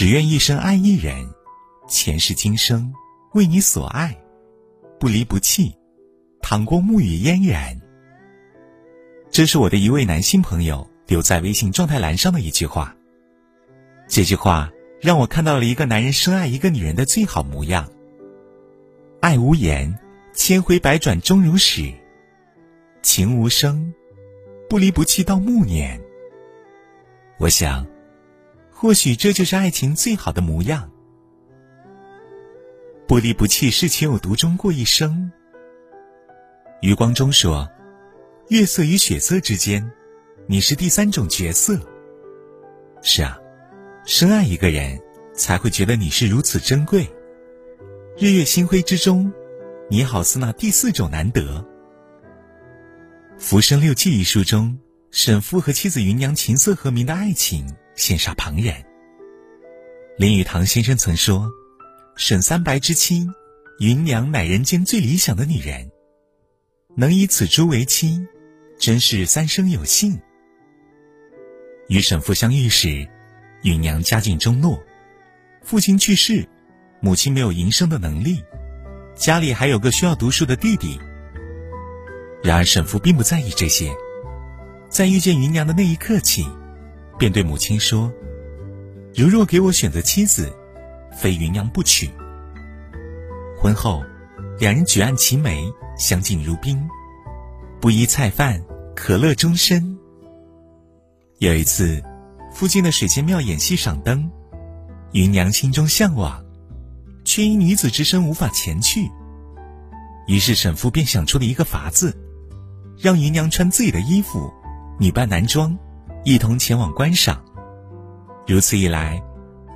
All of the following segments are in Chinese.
只愿一生爱一人，前世今生为你所爱，不离不弃，淌过沐雨嫣然。这是我的一位男性朋友留在微信状态栏上的一句话。这句话让我看到了一个男人深爱一个女人的最好模样。爱无言，千回百转终如始；情无声，不离不弃到暮年。我想。或许这就是爱情最好的模样，不离不弃是情有独钟过一生。余光中说：“月色与血色之间，你是第三种角色。”是啊，深爱一个人，才会觉得你是如此珍贵。日月星辉之中，你好似那第四种难得。《浮生六记》一书中，沈复和妻子芸娘琴瑟和鸣的爱情。羡煞旁人。林语堂先生曾说：“沈三白之妻，芸娘乃人间最理想的女人，能以此珠为妻，真是三生有幸。”与沈父相遇时，芸娘家境中落，父亲去世，母亲没有营生的能力，家里还有个需要读书的弟弟。然而沈父并不在意这些，在遇见芸娘的那一刻起。便对母亲说：“如若给我选择妻子，非芸娘不娶。”婚后，两人举案齐眉，相敬如宾，不依菜饭，可乐终身。有一次，附近的水仙庙演戏赏灯，芸娘心中向往，却因女子之身无法前去。于是沈父便想出了一个法子，让芸娘穿自己的衣服，女扮男装。一同前往观赏，如此一来，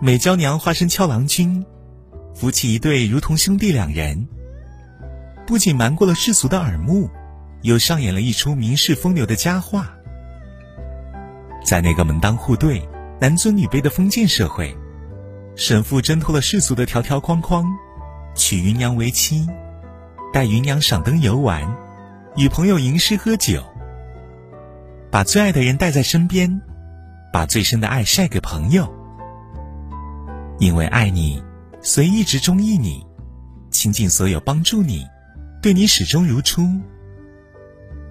美娇娘化身俏郎君，夫妻一对如同兄弟两人。不仅瞒过了世俗的耳目，又上演了一出名士风流的佳话。在那个门当户对、男尊女卑的封建社会，沈父挣脱了世俗的条条框框，娶芸娘为妻，带芸娘赏灯游玩，与朋友吟诗喝酒。把最爱的人带在身边，把最深的爱晒给朋友。因为爱你，所以一直中意你，倾尽所有帮助你，对你始终如初。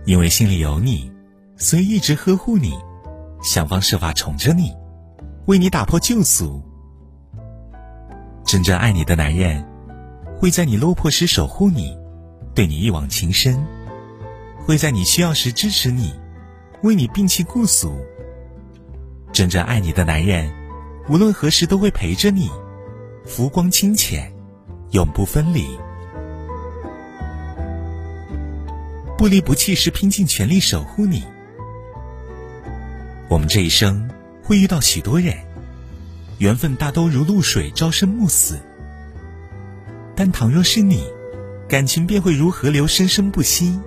因为心里有你，所以一直呵护你，想方设法宠着你，为你打破旧俗。真正爱你的男人，会在你落魄时守护你，对你一往情深，会在你需要时支持你。为你摒弃故俗，真正爱你的男人，无论何时都会陪着你，浮光清浅，永不分离。不离不弃是拼尽全力守护你。我们这一生会遇到许多人，缘分大都如露水，朝生暮死。但倘若是你，感情便会如河流，生生不息。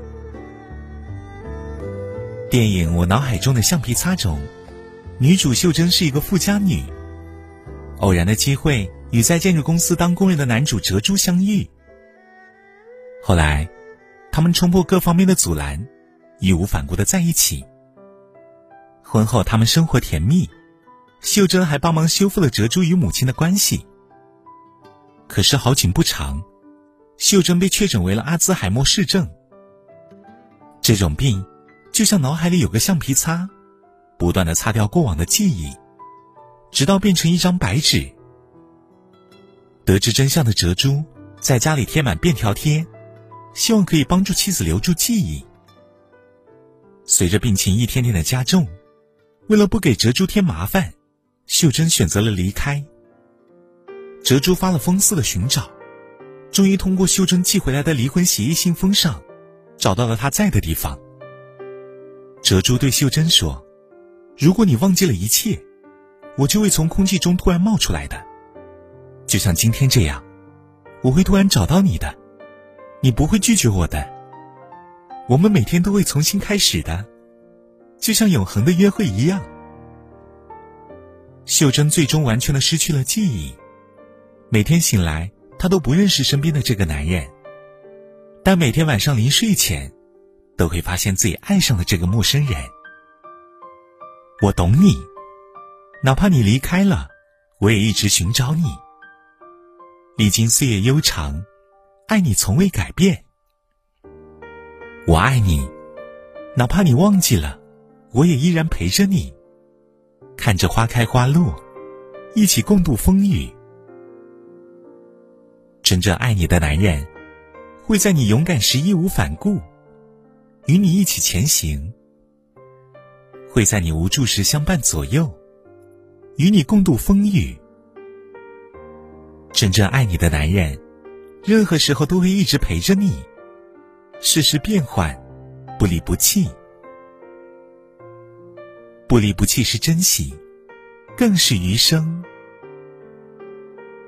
电影《我脑海中的橡皮擦》中，女主秀珍是一个富家女。偶然的机会与在建筑公司当工人的男主哲珠相遇。后来，他们冲破各方面的阻拦，义无反顾的在一起。婚后，他们生活甜蜜，秀珍还帮忙修复了哲珠与母亲的关系。可是好景不长，秀珍被确诊为了阿兹海默氏症。这种病。就像脑海里有个橡皮擦，不断的擦掉过往的记忆，直到变成一张白纸。得知真相的哲珠在家里贴满便条贴，希望可以帮助妻子留住记忆。随着病情一天天的加重，为了不给哲珠添麻烦，秀珍选择了离开。哲珠发了疯似的寻找，终于通过秀珍寄回来的离婚协议信封上，找到了他在的地方。哲珠对秀珍说：“如果你忘记了一切，我就会从空气中突然冒出来的，就像今天这样，我会突然找到你的，你不会拒绝我的。我们每天都会重新开始的，就像永恒的约会一样。”秀珍最终完全的失去了记忆，每天醒来，她都不认识身边的这个男人，但每天晚上临睡前。都会发现自己爱上了这个陌生人。我懂你，哪怕你离开了，我也一直寻找你。历经岁月悠长，爱你从未改变。我爱你，哪怕你忘记了，我也依然陪着你。看着花开花落，一起共度风雨。真正爱你的男人，会在你勇敢时义无反顾，与你一起前行；会在你无助时相伴左右，与你共度风雨。真正爱你的男人，任何时候都会一直陪着你，世事变幻，不离不弃。不离不弃是珍惜，更是余生。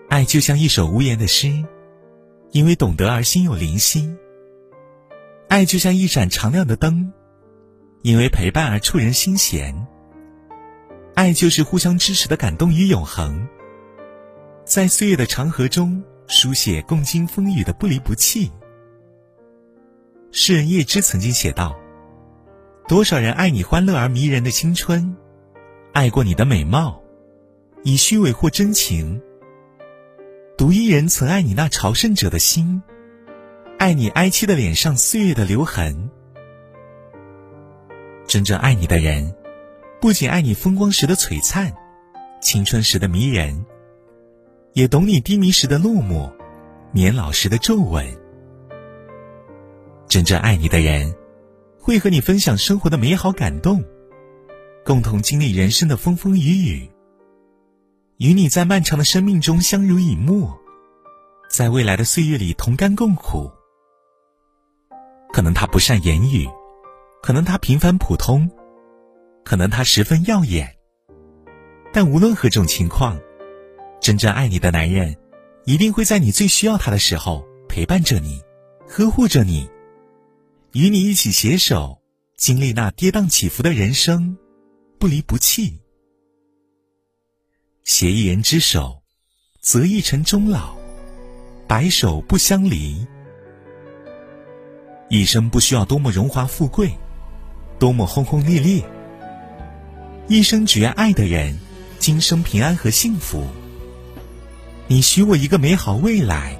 爱就像一首无言的诗，因为懂得而心有灵犀；爱就像一盏常亮的灯，因为陪伴而触人心弦；爱就是互相支持的感动与永恒，在岁月的长河中书写共经风雨的不离不弃。诗人叶芝曾经写道：“多少人爱你欢乐而迷人的青春，爱过你的美貌，以虚伪或真情。”独一人曾爱你那朝圣者的心，爱你哀戚的脸上岁月的留痕。真正爱你的人，不仅爱你风光时的璀璨，青春时的迷人，也懂你低迷时的落寞，年老时的皱纹。真正爱你的人，会和你分享生活的美好感动，共同经历人生的风风雨雨。与你在漫长的生命中相濡以沫，在未来的岁月里同甘共苦。可能他不善言语，可能他平凡普通，可能他十分耀眼。但无论何种情况，真正爱你的男人，一定会在你最需要他的时候陪伴着你，呵护着你，与你一起携手经历那跌宕起伏的人生，不离不弃。携一人之手，择一城终老，白首不相离。一生不需要多么荣华富贵，多么轰轰烈烈。一生只愿爱的人，今生平安和幸福。你许我一个美好未来，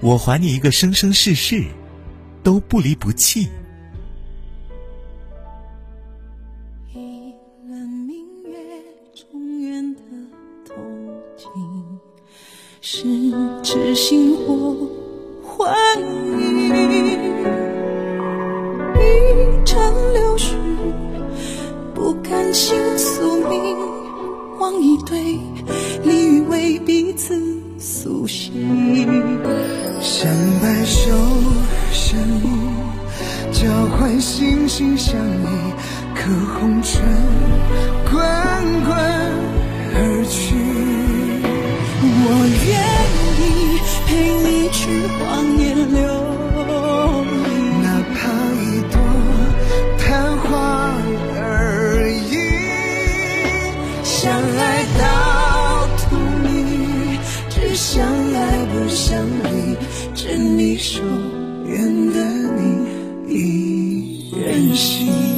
我还你一个生生世世都不离不弃。一轮明月，永远的痛经是痴心或不甘心宿命，望一对鲤鱼为彼此苏醒。相白首相依，交换心心相印，可红尘滚滚而去。我愿意陪你去荒野流相爱到荼蘼，只想爱不相离。执你手，愿得你一人心。